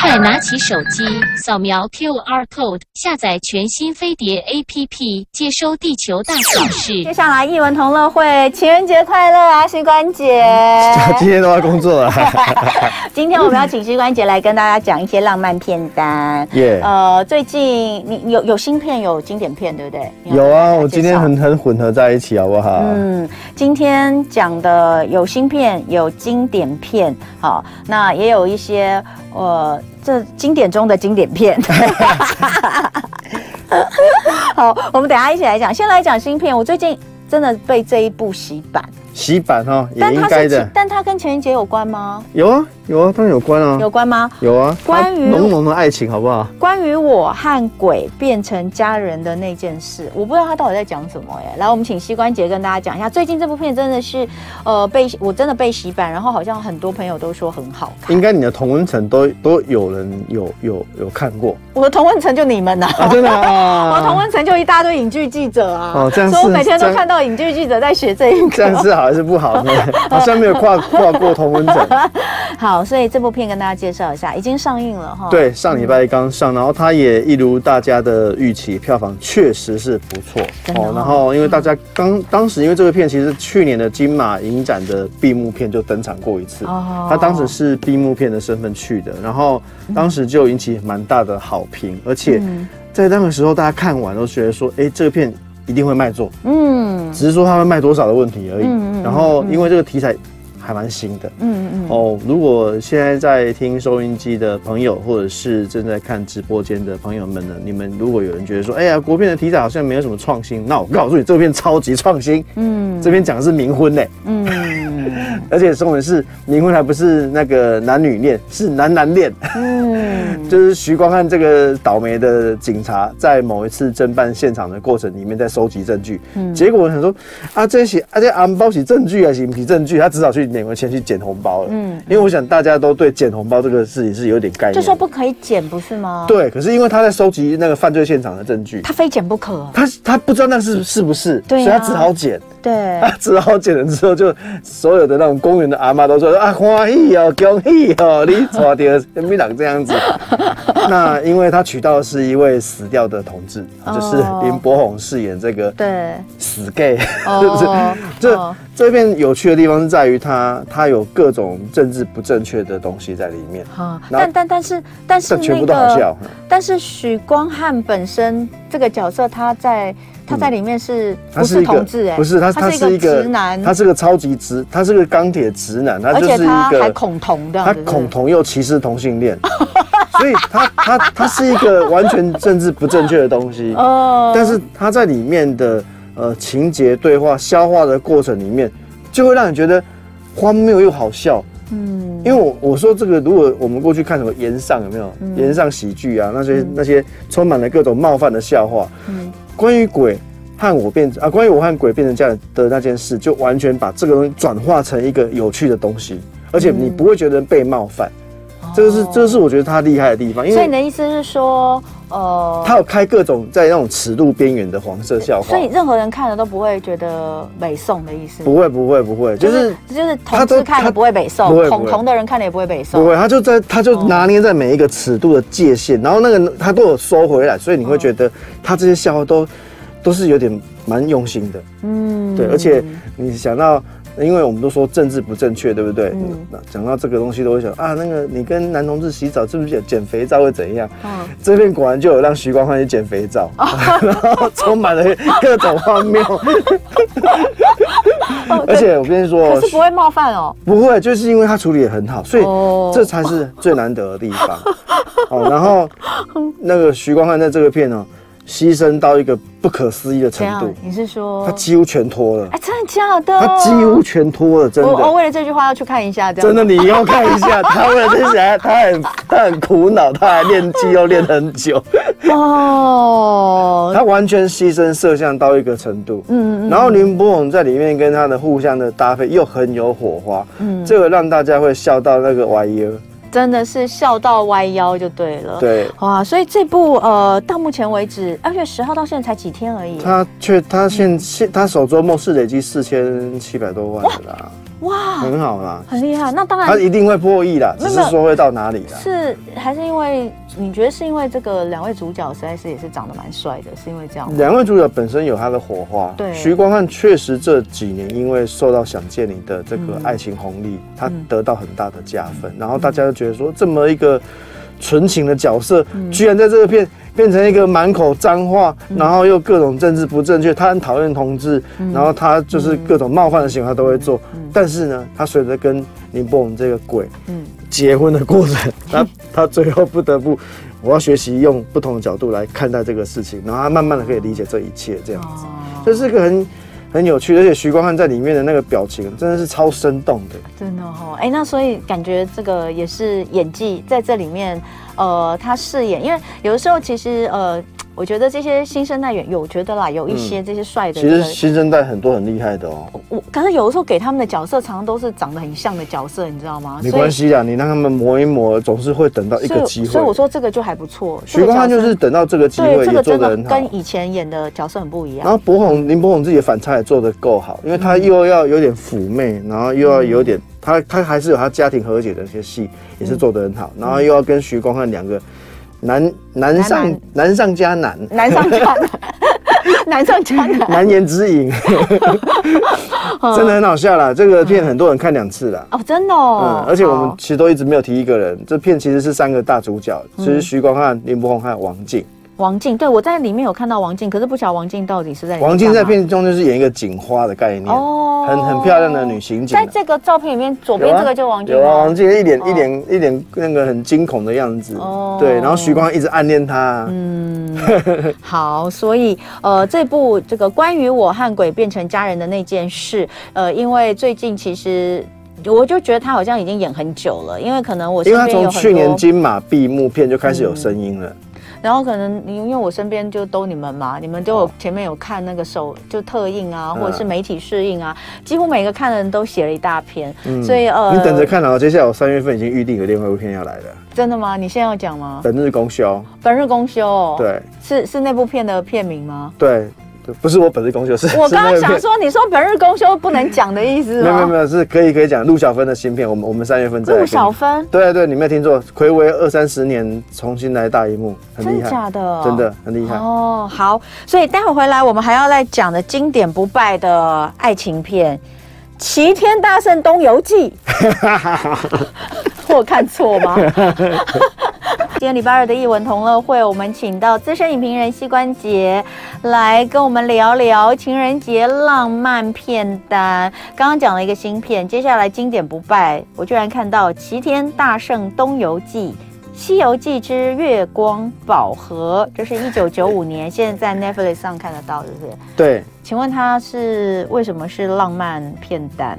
快拿起手机，扫描 QR code，下载全新飞碟 APP，接收地球大小事。接下来艺文同乐会，情人节快乐啊，膝关节！今天都要工作了。今天我们要请膝关节来跟大家讲一些浪漫片单。耶 Yeah. 呃，最近你有有新片，有经典片，对不对？有啊，我今天很很混合在一起，好不好？嗯，今天讲的有新片，有经典片，好，那也有一些呃，呃这经典中的经典片。好，我们等下一起来讲。先来讲新片，我最近真的被这一部洗版。洗版哈，也应该的。但它跟情人节有关吗？有啊，有啊，当然有关啊。有关吗？有啊。关于浓浓的爱情，好不好？关于我和鬼变成家人的那件事，我不知道他到底在讲什么耶。来，我们请膝关节跟大家讲一下。最近这部片真的是，呃，被我真的被洗版，然后好像很多朋友都说很好看。应该你的同温层都都有人有有有看过。我的同温层就你们呐、啊，真的啊！我的同温层就一大堆影剧记者啊。哦，这样是。所以我每天都看到影剧记者在写这一个。这样是好还是不好呢？好像没有跨跨过同温层。好，所以这部片跟大家介绍一下，已经上映了哈。对，上礼拜刚上，然后它也一如大家的预期，票房确实是不错哦，哦。然后因为大家刚、嗯、当时因为这个片其实去年的金马影展的闭幕片就登场过一次，哦，他当时是闭幕片的身份去的，然后当时就引起蛮大的好评，而且在那个时候大家看完都觉得说，哎、欸，这个片。一定会卖座，嗯，只是说它会卖多少的问题而已。嗯、然后因为这个题材还蛮新的，嗯嗯哦，如果现在在听收音机的朋友，或者是正在看直播间的朋友们呢，你们如果有人觉得说，哎呀，国片的题材好像没有什么创新，那我告诉你，这片超级创新，嗯，这边讲的是冥婚呢，嗯，而且重点是冥婚还不是那个男女恋，是男男恋，嗯。就是徐光汉这个倒霉的警察，在某一次侦办现场的过程里面，在收集证据。嗯，结果我想说，啊，这些啊这红包起证据啊是不是证据？他只好去领了钱去捡红包了。嗯，因为我想大家都对捡红包这个事情是有点概念。就说不可以捡，不是吗？对，可是因为他在收集那个犯罪现场的证据，他非捡不可。他他不知道那是是不是，对啊，所以他只好捡。对，他只好捡了之后，就所有的那种公园的阿妈都说啊，欢喜哦，恭喜哦，你抓到什么人这样子。那因为他娶到的是一位死掉的同志，哦、就是林柏宏饰演这个对死 gay，哦、这这边有趣的地方是在于他他有各种政治不正确的东西在里面。哦、但但但是但是、那个、全部都好笑。但是许光汉本身这个角色，他在。他在里面是不是同志？哎，不是，他他是一个直男，他是个超级直，他是个钢铁直男，他就是一个还恐同的，他恐同又歧视同性恋，所以他他他是一个完全政治不正确的东西。哦，但是他在里面的呃情节对话消化的过程里面，就会让你觉得荒谬又好笑。嗯，因为我我说这个，如果我们过去看什么炎上有没有炎上喜剧啊，那些那些充满了各种冒犯的笑话。嗯。关于鬼和我变啊，关于我和鬼变成家人的那件事，就完全把这个东西转化成一个有趣的东西，而且你不会觉得被冒犯，嗯、这个是这个是我觉得他厉害的地方。因为所以你的意思是说，呃，他有开各种在那种尺度边缘的黄色笑话，所以任何人看了都不会觉得北宋的意思。不会不会不会，就是就是同志看了不会北宋，恐同的人看了也不会北宋。不会，他就在他就拿捏在每一个尺度的界限，然后那个他都有收回来，所以你会觉得他这些笑话都。都是有点蛮用心的，嗯，对，而且你想到，因为我们都说政治不正确，对不对？嗯，那讲到这个东西都会想啊，那个你跟男同志洗澡，是不是减肥皂会怎样？嗯，这边果然就有让徐光汉去减肥皂，然后充满了各种荒谬。而且我跟你说，可是不会冒犯哦，不会，就是因为他处理得很好，所以这才是最难得的地方。哦，然后那个徐光汉在这个片呢。牺牲到一个不可思议的程度，你是说他几乎全脱了？哎，真的假的？他几乎全脱了，真的。我为了这句话要去看一下，真的，你要看一下。他为了这些，他很他很苦恼，他还练肌肉练很久。哦，他完全牺牲摄像到一个程度。嗯嗯。然后林柏宏在里面跟他的互相的搭配又很有火花。嗯，这个让大家会笑到那个歪腰。真的是笑到歪腰就对了，对，哇！所以这部呃，到目前为止，二月十号到现在才几天而已。他却他现现他首周末是累积四千七百多万的啦。哇，很好啦，很厉害。那当然，他一定会破亿啦，只是说会到哪里啦？是还是因为你觉得是因为这个两位主角实在是也是长得蛮帅的，是因为这样？两位主角本身有他的火花。对，徐光汉确实这几年因为受到《想见你》的这个爱情红利，嗯、他得到很大的加分，嗯、然后大家就觉得说，这么一个纯情的角色，嗯、居然在这个片。变成一个满口脏话，然后又各种政治不正确，他很讨厌同志，然后他就是各种冒犯的行为他都会做。但是呢，他随着跟林柏宏这个鬼结婚的过程，他他最后不得不，我要学习用不同的角度来看待这个事情，然后他慢慢的可以理解这一切，这样子，这是个很很有趣，而且徐光汉在里面的那个表情真的是超生动的，真的哦，哎，那所以感觉这个也是演技在这里面。呃，他饰演，因为有的时候其实呃，我觉得这些新生代演有觉得啦，有一些这些帅的、嗯，其实新生代很多很厉害的哦。我可是有的时候给他们的角色，常常都是长得很像的角色，你知道吗？没关系啊，你让他们磨一磨，总是会等到一个机会。所以我说这个就还不错。徐光汉就是等到这个机会，对，这个真的跟以前演的角色很不一样。然后柏宏林柏宏自己的反差也做得够好，因为他又要有点妩媚，然后又要有点。他他还是有他家庭和解的一些戏，也是做得很好，嗯、然后又要跟徐光汉两个难难上难上加难，难上加难，难上加难，难言之隐，真的很好笑啦。这个片很多人看两次了哦，真的哦。嗯，而且我们其实都一直没有提一个人，这片其实是三个大主角，其实徐光汉、林柏宏还有王净。王静，对，我在里面有看到王静，可是不晓得王静到底是在王静在片中就是演一个警花的概念哦，很很漂亮的女刑警。在这个照片里面，左边这个就王静，有啊，王静一脸一脸一脸那个很惊恐的样子哦，对，然后徐光一直暗恋她。嗯，好，所以呃，这部这个关于我和鬼变成家人的那件事，呃，因为最近其实我就觉得他好像已经演很久了，因为可能我因为他从去年金马闭幕片就开始有声音了。嗯然后可能你因为我身边就都你们嘛，你们都有前面有看那个手就特映啊，或者是媒体试映啊，几乎每个看的人都写了一大篇，所以呃，你等着看啊，接下来我三月份已经预定有另外一部片要来了。真的吗？你现在要讲吗？本日公休。本日公休。对。是是那部片的片名吗？对。不是我本日公休，是我刚刚想说，你说本日公休不能讲的意思吗？没有没有，是可以可以讲。陆小芬的新片，我们我们三月份再。陆小芬，对对，你没有听错，暌违二三十年重新来大荧幕，很厉害，真的假的？真的很厉害哦。好，所以待会回来我们还要再讲的经典不败的爱情片《齐天大圣东游记》。我看错吗？今天礼拜二的艺文同乐会，我们请到资深影评人膝关节来跟我们聊聊情人节浪漫片单。刚刚讲了一个新片，接下来经典不败，我居然看到《齐天大圣东游记》《西游记之月光宝盒》，这是一九九五年，现在在 Netflix 上看得到，是不是？对。请问它是为什么是浪漫片单？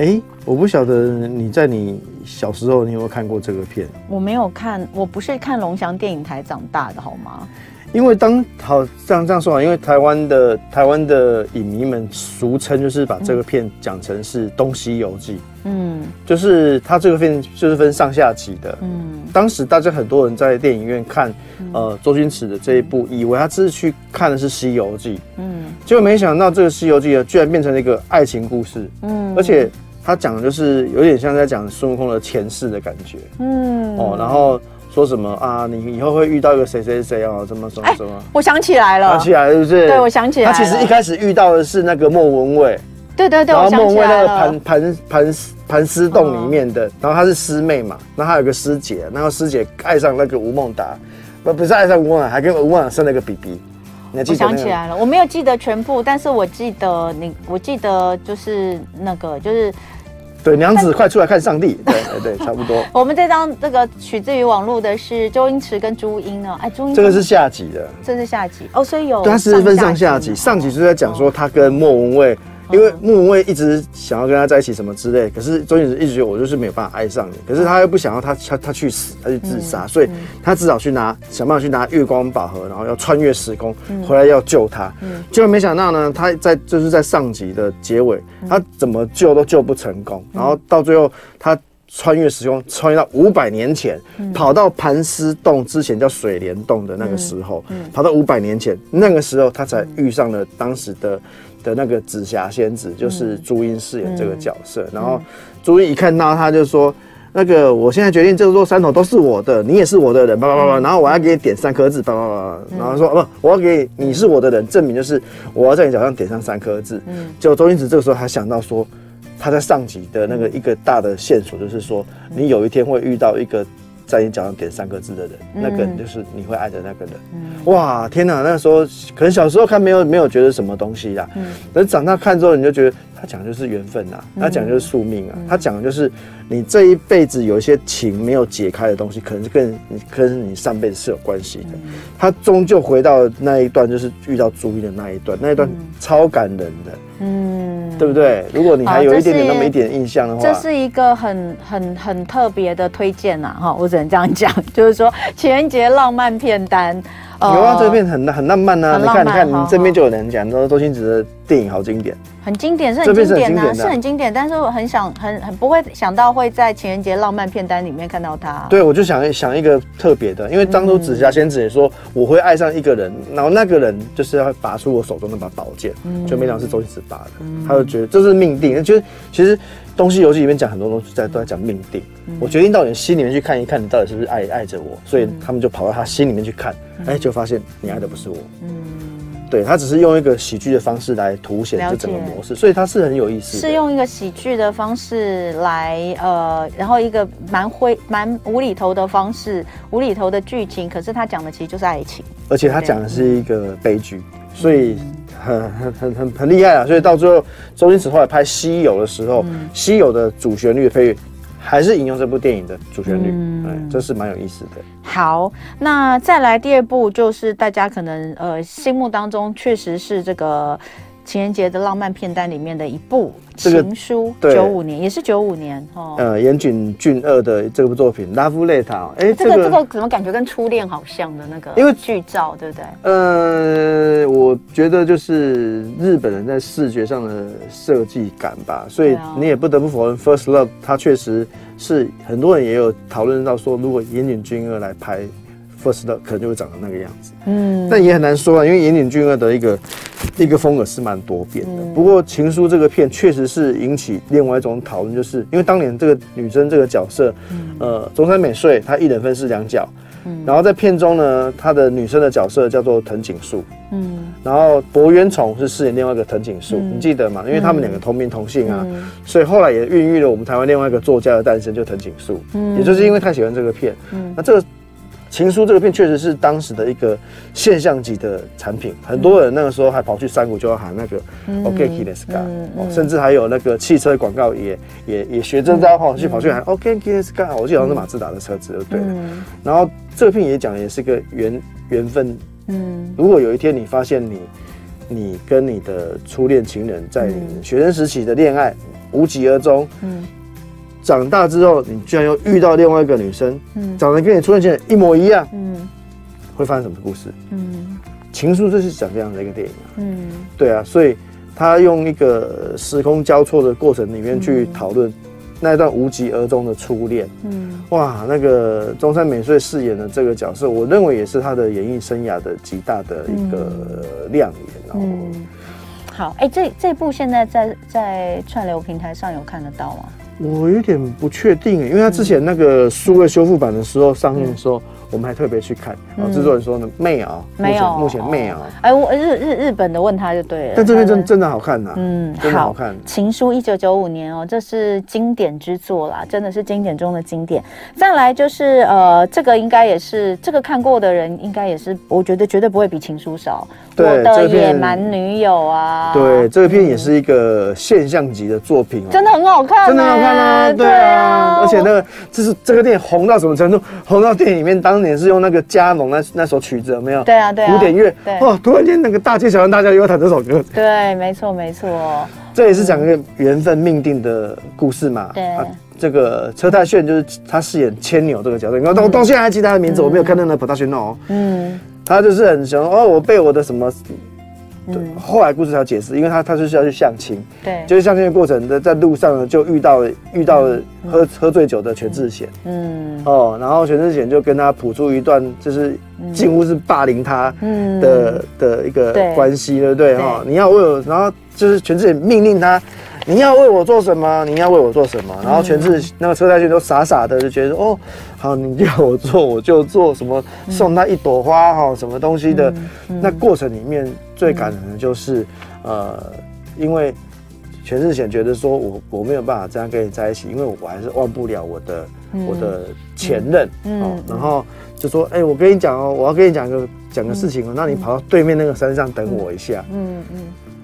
哎，我不晓得你在你小时候你有没有看过这个片？我没有看，我不是看龙翔电影台长大的，好吗？因为当好这样这样说啊，因为台湾的台湾的影迷们俗称就是把这个片讲成是《东西游记》，嗯，就是它这个片就是分上下集的，嗯，当时大家很多人在电影院看，呃，周星驰的这一部，以为他只是去看的是《西游记》，嗯，结果没想到这个《西游记》呢，居然变成了一个爱情故事，嗯，而且。他讲的就是有点像在讲孙悟空的前世的感觉，嗯，哦，然后说什么啊，你以后会遇到一个谁谁谁哦，怎么怎么怎么？我想起来了，想起来了是不是？对，我想起来了。他其实一开始遇到的是那个莫文蔚，对对对，然后莫文蔚那个盘盘盘盘丝洞里面的，然后她是师妹嘛，然后还有个师姐，然后师姐爱上那个吴孟达，不不是爱上吴孟达，还跟吴孟达生了个 BB。我想起来了，我没有记得全部，但是我记得你，我记得就是那个，就是对娘子快出来看上帝，对对对，差不多。我们这张这个取自于网络的是周星驰跟朱茵啊，哎，朱茵这个是下集的，这是下集哦，所以有对，它是分上下集，上集是在讲说他跟莫文蔚。因为莫文蔚一直想要跟他在一起什么之类，可是周星驰一直觉得我就是没有办法爱上你，可是他又不想要他他他去死，他去自杀，所以他至少去拿想办法去拿月光宝盒，然后要穿越时空回来要救他。结果没想到呢，他在就是在上集的结尾，他怎么救都救不成功，然后到最后他穿越时空，穿越到五百年前，跑到盘丝洞之前叫水帘洞的那个时候，嗯。跑到五百年前那个时候他才遇上了当时的。的那个紫霞仙子，就是朱茵饰演这个角色。然后朱茵一看到他就说：“那个我现在决定这座山头都是我的，你也是我的人，叭叭叭叭。然后我要给你点三颗痣，叭叭叭。然后说不，我要给你，你是我的人，证明就是我要在你脚上点上三颗痣。嗯，结果周星驰这个时候还想到说，他在上集的那个一个大的线索就是说，你有一天会遇到一个。”在你脚上点三个字的人，嗯、那个人就是你会爱的那个人。嗯、哇，天哪！那个时候可能小时候看没有没有觉得什么东西啦，嗯，等长大看之后，你就觉得他讲的就是缘分啊，他讲的就是宿命啊，嗯、他讲的就是你这一辈子有一些情没有解开的东西，可能是跟你跟你上辈子是有关系的。嗯、他终究回到那一段，就是遇到朱茵的那一段，那一段超感人的。嗯，对不对？如果你还有一点点那么一点印象的话，这是一个很很很特别的推荐呐，哈，我只能这样讲，就是说情人节浪漫片单。有啊，这片很很浪漫呐！你看，你看，你这边就有人讲说周星驰的电影好经典，很经典，是很经典呐，是很经典。但是我很想，很很不会想到会在情人节浪漫片单里面看到他。对，我就想想一个特别的，因为当初紫霞仙子也说我会爱上一个人，然后那个人就是要拔出我手中那把宝剑，就没想到是周星驰拔的，他就觉得这是命定。其实其实。东西游记里面讲很多东西，在都在讲命定。嗯、我决定到你心里面去看一看，你到底是不是爱爱着我。所以他们就跑到他心里面去看，哎、嗯，就发现你爱的不是我。嗯，对，他只是用一个喜剧的方式来凸显这整个模式，所以他是很有意思。是用一个喜剧的方式来呃，然后一个蛮灰蛮无厘头的方式，无厘头的剧情，可是他讲的其实就是爱情，而且他讲的是一个悲剧，所以。很很很很很厉害啊！所以到最后，周星驰后来拍《西游》的时候，嗯，《西游》的主旋律的配乐还是引用这部电影的主旋律，嗯，这是蛮有意思的。好，那再来第二部，就是大家可能呃心目当中确实是这个。情人节的浪漫片单里面的一部情书，九五年也是九五年哦。呃，岩井俊二的这部作品《Love Letter》，哎，这个这个怎么感觉跟初恋好像的那个？因为剧照对不对？呃，我觉得就是日本人在视觉上的设计感吧，所以你也不得不否认，《First Love》它确实是很多人也有讨论到说，如果岩井俊二来拍。First Love 可能就会长成那个样子，嗯，但也很难说啊，因为岩井俊二的一个一个风格是蛮多变的。嗯、不过《情书》这个片确实是引起另外一种讨论，就是因为当年这个女生这个角色，嗯、呃，中山美穗她一人分饰两角，嗯，然后在片中呢，她的女生的角色叫做藤井树，嗯，然后柏原崇是饰演另外一个藤井树，嗯、你记得吗？因为他们两个同名同姓啊，嗯、所以后来也孕育了我们台湾另外一个作家的诞生，就藤井树，嗯，也就是因为太喜欢这个片，嗯，那这个。情书这个片确实是当时的一个现象级的产品，很多人那个时候还跑去山谷就要喊那个 OK Let's Go，甚至还有那个汽车广告也也也学这招跑去跑去喊 OK Let's Go，我记得好像是马自达的车子，对。了。然后这个片也讲也是个缘缘分，嗯，如果有一天你发现你你跟你的初恋情人在你学生时期的恋爱无疾而终，嗯。长大之后，你居然又遇到另外一个女生，嗯，长得跟你初恋情人一模一样，嗯，会发生什么故事？嗯，情书就是讲这样的一个电影啊，嗯，对啊，所以他用一个时空交错的过程里面去讨论那一段无疾而终的初恋，嗯，哇，那个中山美穗饰演的这个角色，我认为也是他的演艺生涯的极大的一个亮眼，然后，嗯，好，哎，这这部现在在在串流平台上有看得到吗？我有点不确定，因为他之前那个数位修复版的时候上映的时候。我们还特别去看，然后制作人说呢，没有，没有，目前没有。哎，我日日日本的问他就对了。但这边真真的好看呐，嗯，真的好看。情书一九九五年哦，这是经典之作啦，真的是经典中的经典。再来就是呃，这个应该也是这个看过的人，应该也是，我觉得绝对不会比情书少。我的野蛮女友啊，对，这个片也是一个现象级的作品哦，真的很好看，真的好看啊，对啊，而且那个这是这个电影红到什么程度？红到电影里面当。年是用那个加农那那首曲子有没有？对啊，对啊，古典乐。哦，突然间那个大街小巷大家又要弹这首歌。对，没错，没错。这也是讲一个缘分命定的故事嘛。对。啊，这个车太炫就是他饰演千牛这个角色，你看，我到现在还记得他的名字，我没有看到那个 production 哦。嗯。他就是很喜欢哦，我被我的什么嗯，后来故事才解释，因为他他就是要去相亲，对，就是相亲的过程的在路上呢就遇到了遇到了喝、嗯、喝醉酒的全智贤，嗯，哦，然后全智贤就跟他谱出一段就是近乎是霸凌他的、嗯、的一个关系，对不对？哈，你要为我，然后就是全智贤命令他。你要为我做什么？你要为我做什么？然后全智贤那个车太鉉都傻傻的就觉得哦，好，你要我做我就做什么，送他一朵花哈，什么东西的。那过程里面最感人的就是呃，因为全智贤觉得说我我没有办法这样跟你在一起，因为我还是忘不了我的我的前任哦。然后就说哎，我跟你讲哦，我要跟你讲个讲个事情哦，那你跑到对面那个山上等我一下。嗯嗯。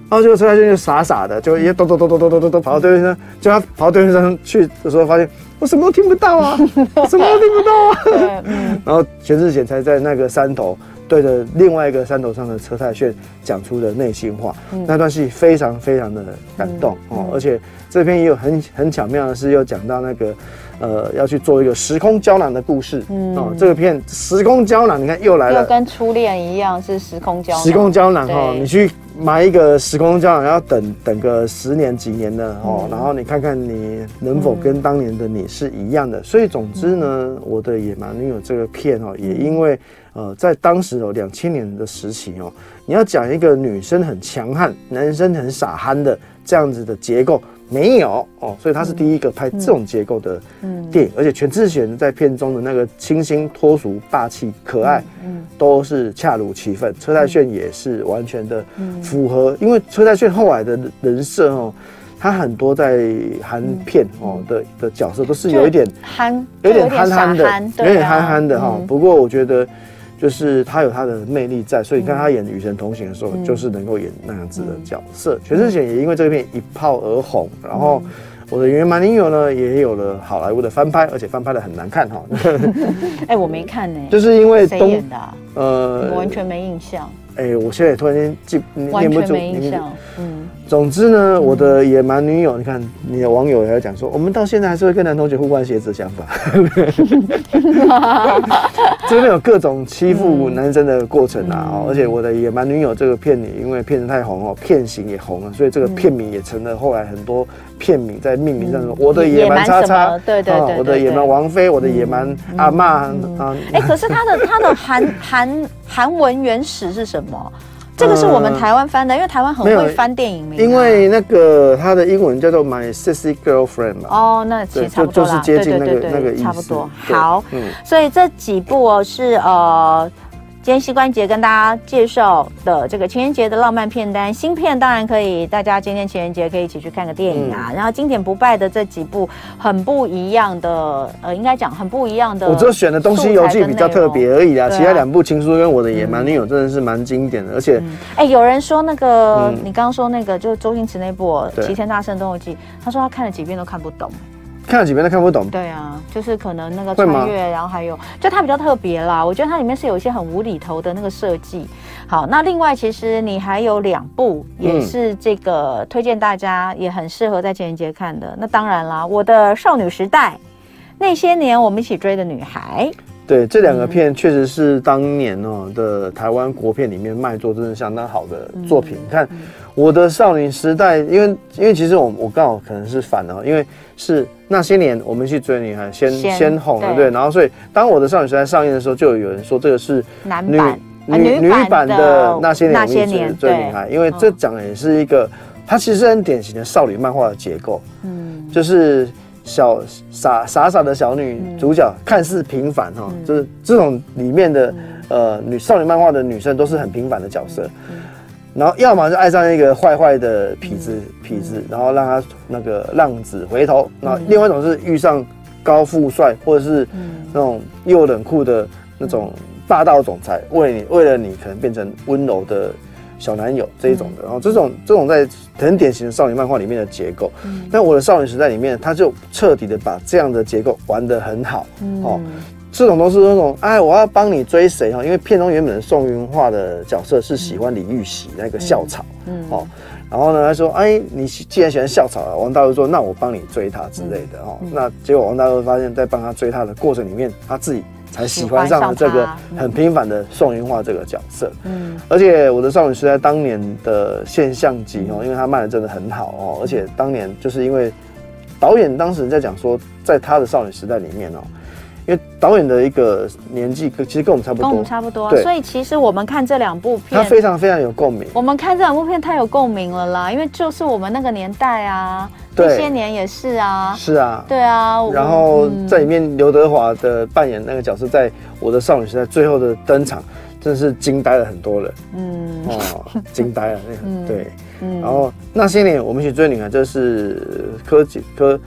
然后结果车太鉉就傻傻的，就一咚咚咚咚咚咚咚咚跑到对面山，就他跑到对面山去的时候，发现我什么都听不到啊，什么都听不到啊。然后全智贤才在那个山头对着另外一个山头上的车太炫讲出了内心话。那段戏非常非常的感动哦，而且这篇也有很很巧妙的是，又讲到那个呃要去做一个时空胶囊的故事。哦，这个片时空胶囊，你看又来了，又跟初恋一样是时空胶囊。时空胶囊哈，你去。买一个时空胶囊，要等等个十年几年的哦，嗯、然后你看看你能否跟当年的你是一样的。嗯、所以总之呢，嗯、我的野蛮女友这个片哦，也因为呃，在当时哦两千年的时期哦，你要讲一个女生很强悍，男生很傻憨的这样子的结构。没有哦，所以他是第一个拍这种结构的电影，而且全智贤在片中的那个清新脱俗、霸气可爱，都是恰如其分。车太炫也是完全的符合，因为车太炫后来的人设哦，他很多在韩片哦的的角色都是有一点憨，有点憨憨的，有点憨憨的哈。不过我觉得。就是他有他的魅力在，所以你看他演《与神同行》的时候，就是能够演那样子的角色。全智贤也因为这个片一炮而红，然后我的野蛮女友呢也有了好莱坞的翻拍，而且翻拍的很难看哈。哎，我没看呢，就是因为谁演的？呃，完全没印象。哎，我现在突然间记念不住，没印象。嗯。总之呢，我的野蛮女友，你看你的网友也在讲说，我们到现在还是会跟男同学互换鞋子的想法。这边有各种欺负男生的过程啊，而且我的野蛮女友这个片名，因为片子太红哦，片型也红了，所以这个片名也成了后来很多片名在命名上说，我的野蛮叉叉，对对对，我的野蛮王妃，我的野蛮阿妈啊。哎，可是他的他的韩韩韩文原始是什么？这个是我们台湾翻的，因为台湾很会翻电影名。因为那个它的英文叫做 My Sexy Girlfriend 嘛。哦，那其实差不多是接近那个那个意思。差不多。好，嗯，所以这几部哦是呃。今天膝关节跟大家介绍的这个情人节的浪漫片单，新片当然可以，大家今天情人节可以一起去看个电影啊。嗯、然后经典不败的这几部很不一样的，呃，应该讲很不一样的。我这选的《东西游记》比较特别而已啦，啊、其他两部《情书》跟《我的野蛮女友》真的是蛮经典的，而且，哎、嗯欸，有人说那个、嗯、你刚刚说那个就是周星驰那部《齐天大圣东游记》，他说他看了几遍都看不懂。看了几遍都看不懂。对啊，就是可能那个穿越，然后还有，就它比较特别啦。我觉得它里面是有一些很无厘头的那个设计。好，那另外其实你还有两部也是这个推荐大家，也很适合在情人节看的。那当然啦，我的少女时代，那些年我们一起追的女孩。对，这两个片确实是当年哦的台湾国片里面卖座真的相当好的作品。你看，我的少女时代，因为因为其实我我刚好可能是反的，因为是那些年我们去追女孩先先红了，对，然后所以当我的少女时代上映的时候，就有人说这个是女女女版的那些年我们一起追女孩，因为这讲的也是一个，它其实是很典型的少女漫画的结构，嗯，就是。小傻傻傻的小女主角，看似平凡哈，就是这种里面的呃女少女漫画的女生都是很平凡的角色，然后要么就爱上一个坏坏的痞子痞子，然后让他那个浪子回头，那另外一种是遇上高富帅或者是那种又冷酷的那种霸道总裁，为你为了你可能变成温柔的。小男友这一种的，然后这种这种在很典型的少女漫画里面的结构，但我的少女时代里面，他就彻底的把这样的结构玩得很好，哦，这种都是那种哎，我要帮你追谁哈？因为片中原本的宋云化的角色是喜欢李玉玺那个校草，哦，然后呢，他说哎，你既然喜欢校草啊，王大陆说那我帮你追他之类的哦，那结果王大陆发现，在帮他追他的过程里面，他自己才喜欢上了这个很平凡的宋云画这个角色。嗯，而且我的少女时代当年的现象级哦，因为他卖的真的很好哦，而且当年就是因为导演当时在讲说，在他的少女时代里面哦。因为导演的一个年纪跟，其实跟我们差不多，跟我们差不多，对，所以其实我们看这两部片，他非常非常有共鸣。我们看这两部片太有共鸣了啦，因为就是我们那个年代啊，那些年也是啊，是啊，对啊。然后在里面，刘德华的扮演那个角色，在我的少女时代最后的登场，真的是惊呆了很多人。嗯，哦，惊呆了那个，对，嗯。然后那些年，我们一起追女孩，这是柯景柯。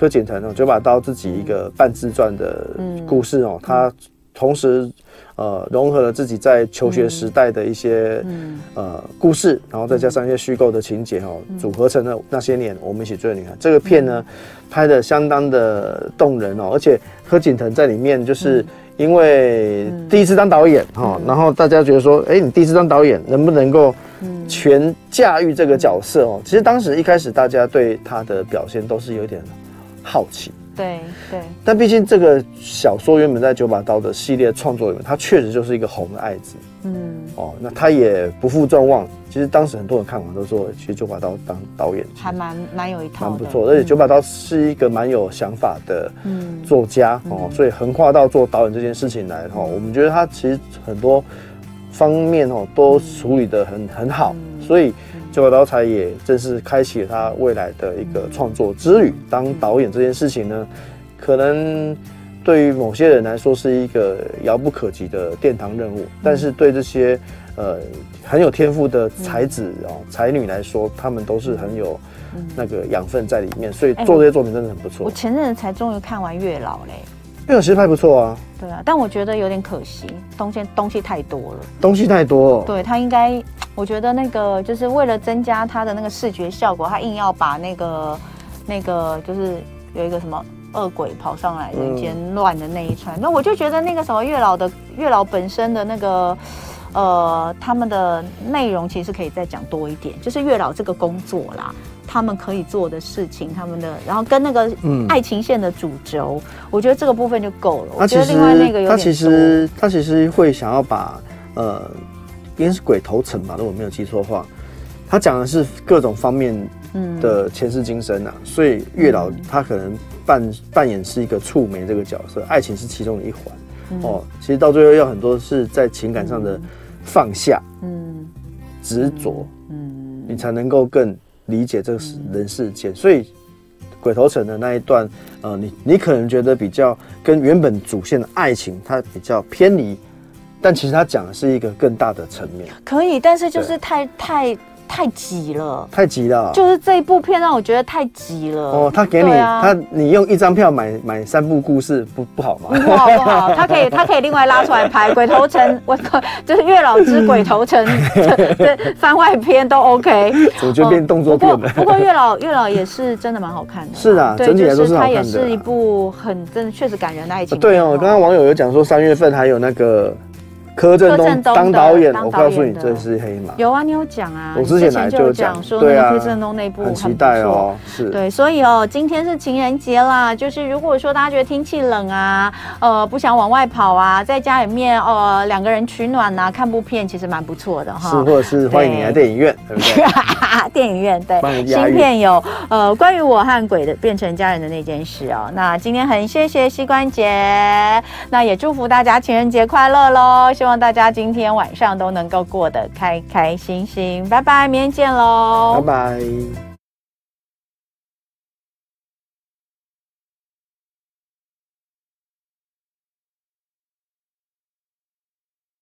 柯景腾哦，九把刀自己一个半自传的故事哦，他同时呃融合了自己在求学时代的一些呃故事，然后再加上一些虚构的情节哦，组合成了那些年我们一起追的女孩。这个片呢拍的相当的动人哦，而且柯景腾在里面就是因为第一次当导演哈，然后大家觉得说，哎，你第一次当导演能不能够全驾驭这个角色哦？其实当时一开始大家对他的表现都是有点。好奇，对对，但毕竟这个小说原本在九把刀的系列创作里面，它确实就是一个红的爱子，嗯，哦，那他也不负众望。其实当时很多人看完都说，其实九把刀当导演还蛮蛮有一套，蛮不错。而且九把刀是一个蛮有想法的作家哦，所以横跨到做导演这件事情来哈，我们觉得他其实很多方面哦都处理的很很好，所以。九把刀才也正式开启了他未来的一个创作之旅。当导演这件事情呢，可能对于某些人来说是一个遥不可及的殿堂任务，但是对这些呃很有天赋的才子哦才女来说，他们都是很有那个养分在里面，所以做这些作品真的很不错。我前阵子才终于看完《月老》嘞，《月老》其实拍不错啊。对啊，但我觉得有点可惜，东西东西太多了，东西太多。对，他应该。我觉得那个就是为了增加它的那个视觉效果，他硬要把那个那个就是有一个什么恶鬼跑上来人间乱的那一串，嗯、那我就觉得那个什么月老的月老本身的那个呃他们的内容其实可以再讲多一点，就是月老这个工作啦，他们可以做的事情，他们的然后跟那个爱情线的主轴，嗯、我觉得这个部分就够了。我觉得另外那个有点他其实他其实会想要把呃。应该是鬼头城吧，如果没有记错的话，他讲的是各种方面的前世今生啊，嗯、所以月老他可能扮扮演是一个触媒这个角色，爱情是其中的一环、嗯、哦。其实到最后要很多是在情感上的放下，嗯，执着，嗯，你才能够更理解这个人世间。所以鬼头城的那一段，呃，你你可能觉得比较跟原本主线的爱情它比较偏离。但其实他讲的是一个更大的层面，可以，但是就是太太太急了，太急了，就是这一部片让我觉得太急了。哦，他给你，啊、他你用一张票买买三部故事不不好吗？不好不好，他可以 他可以另外拉出来拍《鬼头城》，我就是《月老之鬼头城》这番外篇都 OK。我觉得变动作片了。不过月老月老也是真的蛮好看的。是啊，对整体来说是好看的。它也是一部很真的确实感人的爱情。对哦，刚刚网友有讲说三月份还有那个。柯震东当导演，我告诉你，这是黑马。有啊，你有讲啊，我之前来就讲说，那个，柯震东那部很期待哦，是对，所以哦，今天是情人节啦，就是如果说大家觉得天气冷啊，呃，不想往外跑啊，在家里面哦两个人取暖啊，看部片其实蛮不错的哈。是，或者是欢迎你来电影院，对不对？电影院对，新片有呃关于我和鬼的变成家人的那件事哦。那今天很谢谢膝关节，那也祝福大家情人节快乐喽。希望大家今天晚上都能够过得开开心心，拜拜，明天见喽，拜拜。